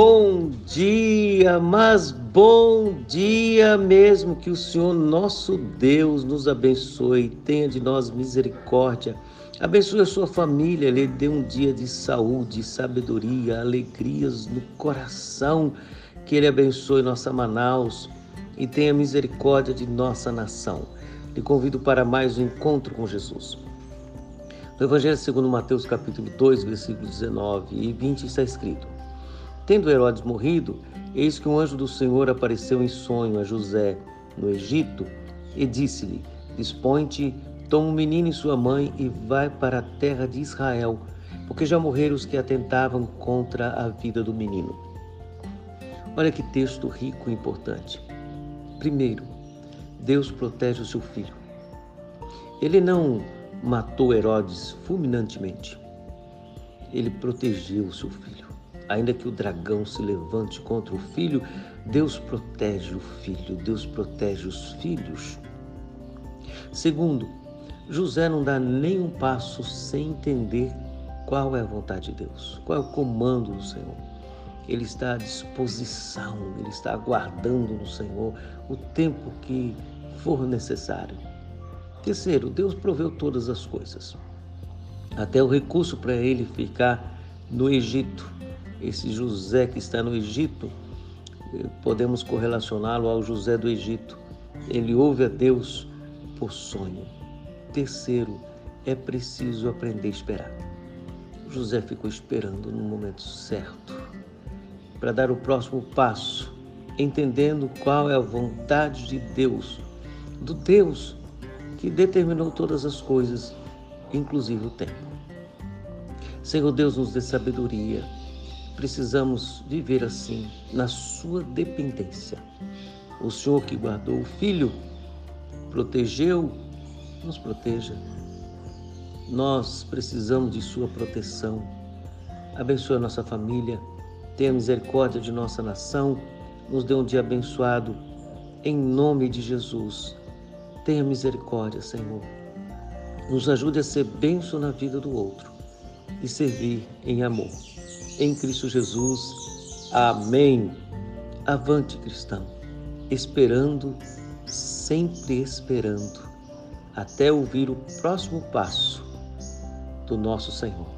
bom dia, mas bom dia mesmo. Que o Senhor nosso Deus nos abençoe, tenha de nós misericórdia. Abençoe a sua família, lhe dê um dia de saúde, sabedoria, alegrias no coração. Que Ele abençoe nossa Manaus e tenha misericórdia de nossa nação. Lhe convido para mais um encontro com Jesus. No Evangelho segundo Mateus capítulo 2, versículos 19 e 20 está escrito: Tendo Herodes morrido, eis que um anjo do Senhor apareceu em sonho a José no Egito e disse-lhe: Dispõe-te, toma o menino e sua mãe e vai para a terra de Israel, porque já morreram os que atentavam contra a vida do menino. Olha que texto rico e importante. Primeiro, Deus protege o seu filho. Ele não matou Herodes fulminantemente. Ele protegeu o seu filho. Ainda que o dragão se levante contra o filho, Deus protege o filho, Deus protege os filhos. Segundo, José não dá nenhum passo sem entender qual é a vontade de Deus, qual é o comando do Senhor. Ele está à disposição, ele está aguardando no Senhor o tempo que for necessário. Terceiro, Deus proveu todas as coisas, até o recurso para ele ficar no Egito. Esse José que está no Egito, eh, podemos correlacioná-lo ao José do Egito. Ele ouve a Deus por sonho. Terceiro, é preciso aprender a esperar. José ficou esperando no momento certo para dar o próximo passo, entendendo qual é a vontade de Deus, do Deus que determinou todas as coisas, inclusive o tempo. Senhor Deus, nos dê sabedoria. Precisamos viver assim, na Sua dependência. O Senhor que guardou o Filho, protegeu, nos proteja. Nós precisamos de Sua proteção. Abençoe a nossa família, tenha misericórdia de nossa nação, nos dê um dia abençoado. Em nome de Jesus. Tenha misericórdia, Senhor. Nos ajude a ser benção na vida do outro e servir em amor. Em Cristo Jesus. Amém. Avante, cristão, esperando, sempre esperando, até ouvir o próximo passo do nosso Senhor.